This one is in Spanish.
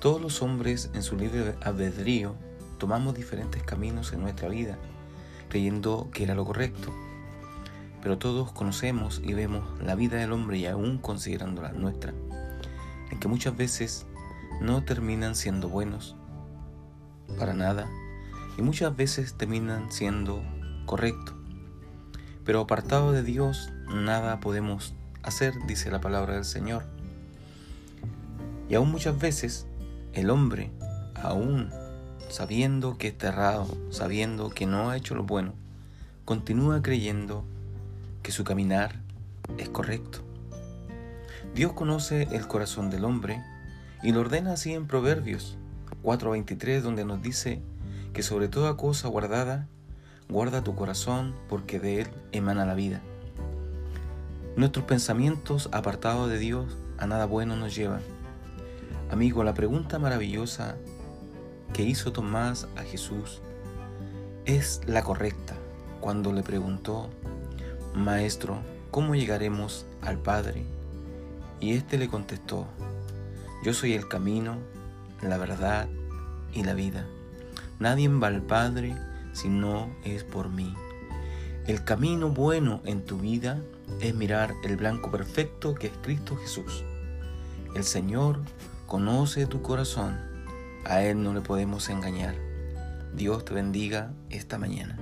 Todos los hombres en su libre albedrío tomamos diferentes caminos en nuestra vida, creyendo que era lo correcto. Pero todos conocemos y vemos la vida del hombre y aún considerando la nuestra, en que muchas veces no terminan siendo buenos para nada y muchas veces terminan siendo correctos. Pero apartado de Dios, nada podemos hacer, dice la palabra del Señor. Y aún muchas veces el hombre, aún sabiendo que está errado, sabiendo que no ha hecho lo bueno, continúa creyendo que su caminar es correcto. Dios conoce el corazón del hombre y lo ordena así en Proverbios 4:23, donde nos dice que sobre toda cosa guardada, guarda tu corazón porque de él emana la vida. Nuestros pensamientos apartados de Dios a nada bueno nos llevan. Amigo, la pregunta maravillosa que hizo Tomás a Jesús es la correcta cuando le preguntó, Maestro, ¿cómo llegaremos al Padre? Y éste le contestó, Yo soy el camino, la verdad y la vida. Nadie va al Padre si no es por mí. El camino bueno en tu vida es mirar el blanco perfecto que es Cristo Jesús. El Señor conoce tu corazón, a Él no le podemos engañar. Dios te bendiga esta mañana.